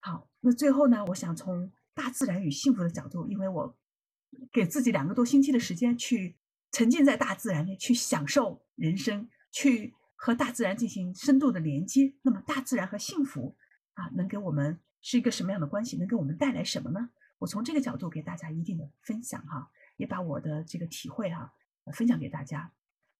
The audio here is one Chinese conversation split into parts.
好，那最后呢，我想从大自然与幸福的角度，因为我给自己两个多星期的时间去沉浸在大自然里，去享受人生，去和大自然进行深度的连接。那么，大自然和幸福啊，能给我们是一个什么样的关系？能给我们带来什么呢？我从这个角度给大家一定的分享哈，也把我的这个体会哈分享给大家。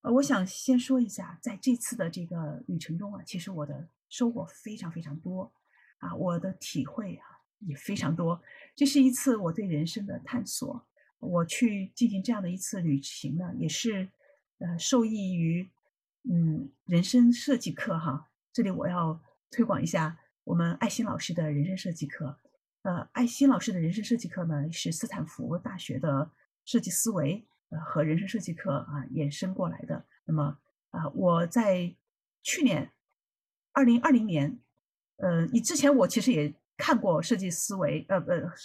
呃，我想先说一下，在这次的这个旅程中啊，其实我的收获非常非常多。啊，我的体会啊也非常多。这是一次我对人生的探索。我去进行这样的一次旅行呢，也是呃受益于嗯人生设计课哈。这里我要推广一下我们艾心老师的人生设计课。呃，艾心老师的人生设计课呢，是斯坦福大学的设计思维呃和人生设计课啊衍生过来的。那么啊，我在去年二零二零年。呃，你之前我其实也看过设计思维，呃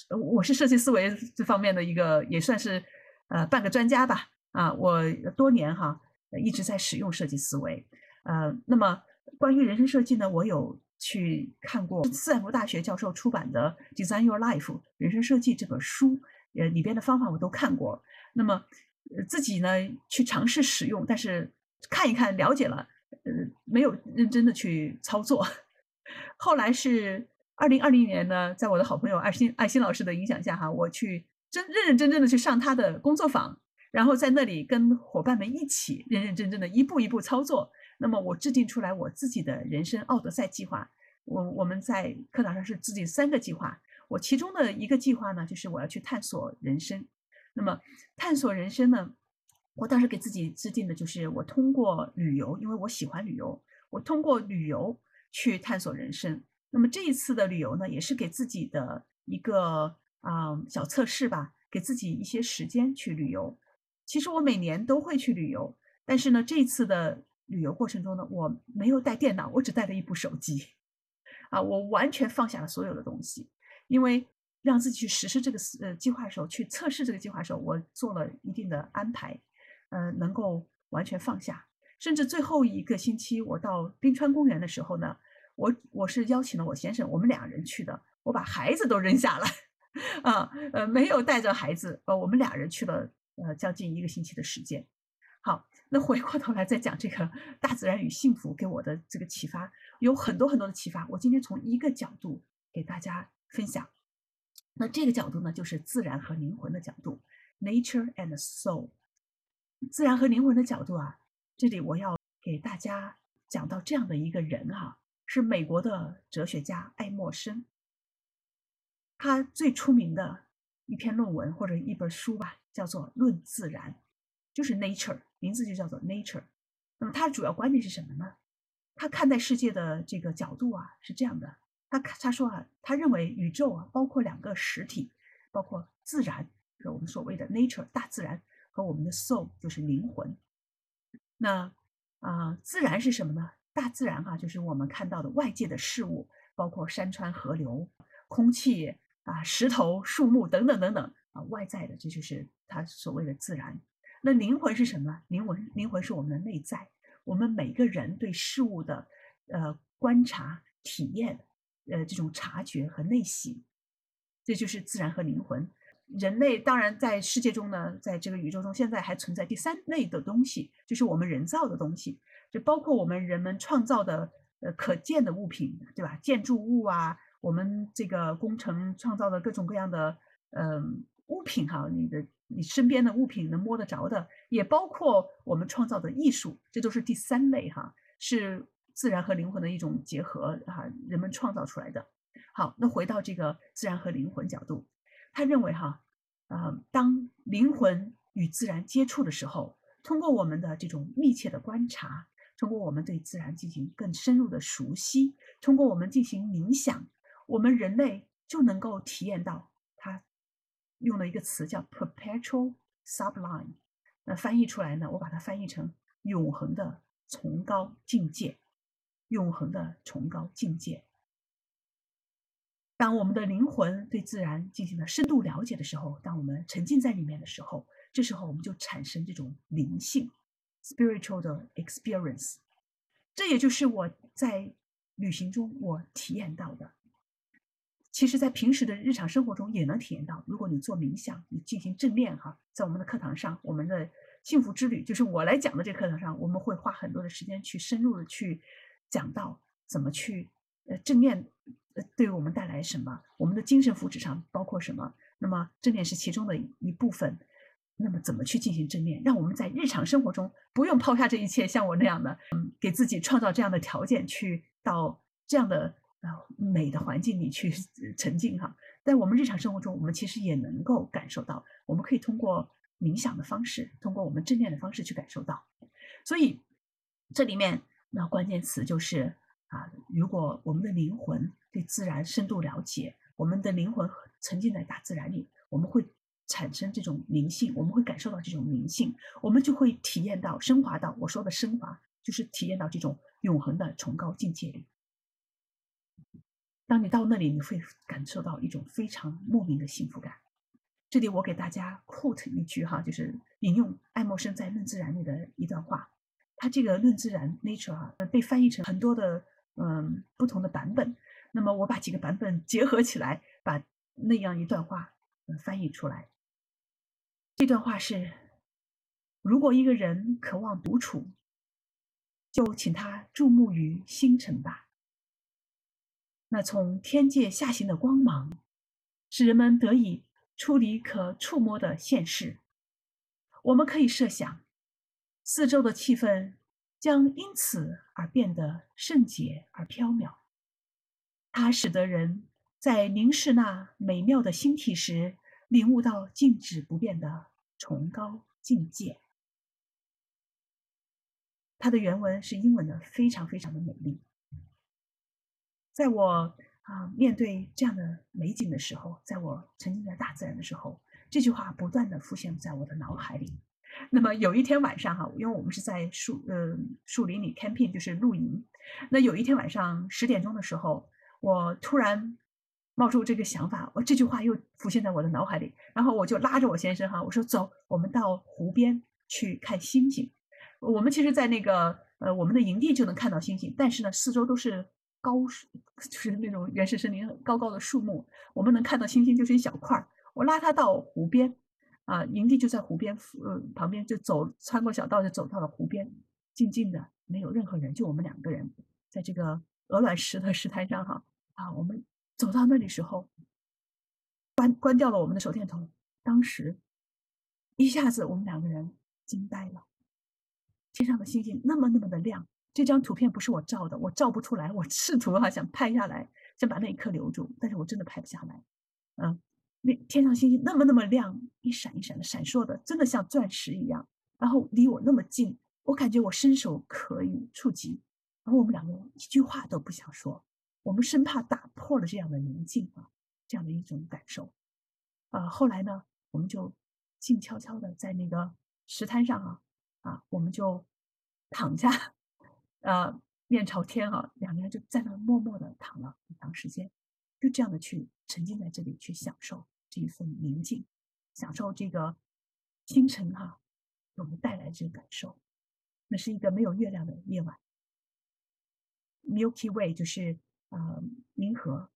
呃，我是设计思维这方面的一个，也算是呃半个专家吧。啊，我多年哈一直在使用设计思维。呃，那么关于人生设计呢，我有去看过斯坦福大学教授出版的《Design Your Life》人生设计这本书，呃里边的方法我都看过。那么自己呢去尝试使用，但是看一看了解了，呃，没有认真的去操作。后来是二零二零年呢，在我的好朋友爱心爱心老师的影响下，哈，我去真认认真真的去上他的工作坊，然后在那里跟伙伴们一起认认真真的一步一步操作。那么我制定出来我自己的人生奥德赛计划。我我们在课堂上是制定三个计划，我其中的一个计划呢，就是我要去探索人生。那么探索人生呢，我当时给自己制定的就是我通过旅游，因为我喜欢旅游，我通过旅游。去探索人生。那么这一次的旅游呢，也是给自己的一个啊小测试吧，给自己一些时间去旅游。其实我每年都会去旅游，但是呢，这一次的旅游过程中呢，我没有带电脑，我只带了一部手机。啊，我完全放下了所有的东西，因为让自己去实施这个呃计划的时候，去测试这个计划的时候，我做了一定的安排，呃，能够完全放下。甚至最后一个星期，我到冰川公园的时候呢。我我是邀请了我先生，我们两人去的。我把孩子都扔下了，啊，呃，没有带着孩子，呃，我们俩人去了，呃，将近一个星期的时间。好，那回过头来再讲这个大自然与幸福给我的这个启发，有很多很多的启发。我今天从一个角度给大家分享。那这个角度呢，就是自然和灵魂的角度，nature and soul。自然和灵魂的角度啊，这里我要给大家讲到这样的一个人哈。是美国的哲学家爱默生，他最出名的一篇论文或者一本书吧，叫做《论自然》，就是《Nature》，名字就叫做《Nature》。那么他的主要观点是什么呢？他看待世界的这个角度啊是这样的，他他说啊，他认为宇宙啊包括两个实体，包括自然，就是我们所谓的 Nature 大自然和我们的 Soul 就是灵魂。那啊，自然是什么呢？大自然哈，就是我们看到的外界的事物，包括山川河流、空气啊、石头、树木等等等等啊，外在的，这就是它所谓的自然。那灵魂是什么？灵魂，灵魂是我们的内在，我们每个人对事物的呃观察、体验，呃这种察觉和内省，这就是自然和灵魂。人类当然在世界中呢，在这个宇宙中，现在还存在第三类的东西，就是我们人造的东西。就包括我们人们创造的呃可见的物品，对吧？建筑物啊，我们这个工程创造的各种各样的嗯物品哈，你的你身边的物品能摸得着的，也包括我们创造的艺术，这都是第三类哈，是自然和灵魂的一种结合哈，人们创造出来的。好，那回到这个自然和灵魂角度，他认为哈，啊，当灵魂与自然接触的时候，通过我们的这种密切的观察。通过我们对自然进行更深入的熟悉，通过我们进行冥想，我们人类就能够体验到。他用了一个词叫 “perpetual sublime”，那翻译出来呢，我把它翻译成“永恒的崇高境界”。永恒的崇高境界。当我们的灵魂对自然进行了深度了解的时候，当我们沉浸在里面的时候，这时候我们就产生这种灵性。Spiritual 的 experience，这也就是我在旅行中我体验到的。其实在平时的日常生活中也能体验到。如果你做冥想，你进行正念哈，在我们的课堂上，我们的幸福之旅就是我来讲的这课堂上，我们会花很多的时间去深入的去讲到怎么去呃正念呃对我们带来什么，我们的精神福祉上包括什么。那么正念是其中的一部分。那么怎么去进行正念？让我们在日常生活中不用抛下这一切，像我那样的，嗯，给自己创造这样的条件，去到这样的呃美的环境里去沉浸哈。在我们日常生活中，我们其实也能够感受到，我们可以通过冥想的方式，通过我们正念的方式去感受到。所以这里面那关键词就是啊，如果我们的灵魂对自然深度了解，我们的灵魂沉浸在大自然里，我们会。产生这种灵性，我们会感受到这种灵性，我们就会体验到升华到我说的升华，就是体验到这种永恒的崇高境界里。当你到那里，你会感受到一种非常莫名的幸福感。这里我给大家 quote 一句哈，就是引用爱默生在《论自然》里的一段话。他这个《论自然》nature 啊，被翻译成很多的嗯不同的版本。那么我把几个版本结合起来，把那样一段话翻译出来。这段话是：如果一个人渴望独处，就请他注目于星辰吧。那从天界下行的光芒，使人们得以处理可触摸的现世。我们可以设想，四周的气氛将因此而变得圣洁而飘渺。它使得人在凝视那美妙的星体时。领悟到静止不变的崇高境界。它的原文是英文的，非常非常的美丽。在我啊面对这样的美景的时候，在我沉浸在大自然的时候，这句话不断的浮现在我的脑海里。那么有一天晚上哈，因为我们是在树呃树林里 camping，就是露营。那有一天晚上十点钟的时候，我突然。冒出这个想法，我这句话又浮现在我的脑海里，然后我就拉着我先生哈，我说走，我们到湖边去看星星。我们其实，在那个呃我们的营地就能看到星星，但是呢，四周都是高树，就是那种原始森林高高的树木，我们能看到星星就是一小块儿。我拉他到湖边，啊，营地就在湖边，呃旁边就走，穿过小道就走到了湖边，静静的，没有任何人，就我们两个人，在这个鹅卵石的石滩上哈，啊我们。走到那里时候，关关掉了我们的手电筒。当时一下子我们两个人惊呆了，天上的星星那么那么的亮。这张图片不是我照的，我照不出来。我试图哈想拍下来，想把那一刻留住，但是我真的拍不下来。嗯，那天上星星那么那么亮，一闪一闪的闪烁的，真的像钻石一样。然后离我那么近，我感觉我伸手可以触及。然后我们两个人一句话都不想说。我们生怕打破了这样的宁静啊，这样的一种感受，啊，后来呢，我们就静悄悄的在那个石滩上啊，啊，我们就躺下，呃，面朝天啊，两个人就在那默默的躺了很长时间，就这样的去沉浸在这里，去享受这一份宁静，享受这个清晨哈给我们带来这个感受。那是一个没有月亮的夜晚，Milky Way 就是。和，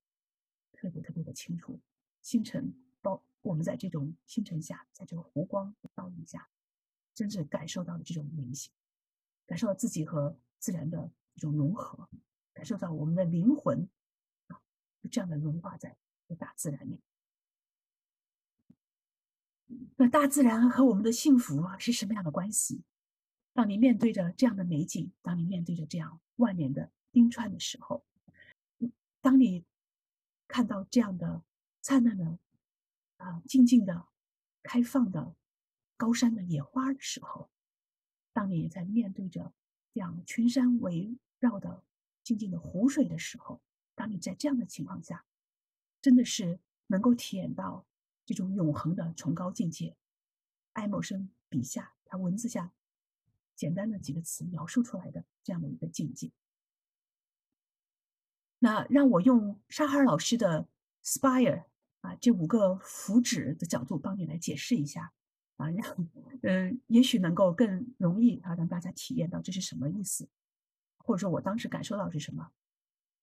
特别特别的清楚，星辰包我们在这种星辰下，在这个湖光倒影下，真正感受到了这种明醒，感受到自己和自然的一种融合，感受到我们的灵魂啊，就这样的融化在大自然里。那大自然和我们的幸福是什么样的关系？当你面对着这样的美景，当你面对着这样万年的冰川的时候。当你看到这样的灿烂的、啊静静的、开放的高山的野花的时候，当你在面对着这样群山围绕的静静的湖水的时候，当你在这样的情况下，真的是能够体验到这种永恒的崇高境界。爱默生笔下，他文字下简单的几个词描述出来的这样的一个境界。那让我用沙哈尔老师的 “spire” 啊这五个福祉的角度帮你来解释一下啊，让嗯，也许能够更容易啊让大家体验到这是什么意思，或者说我当时感受到是什么。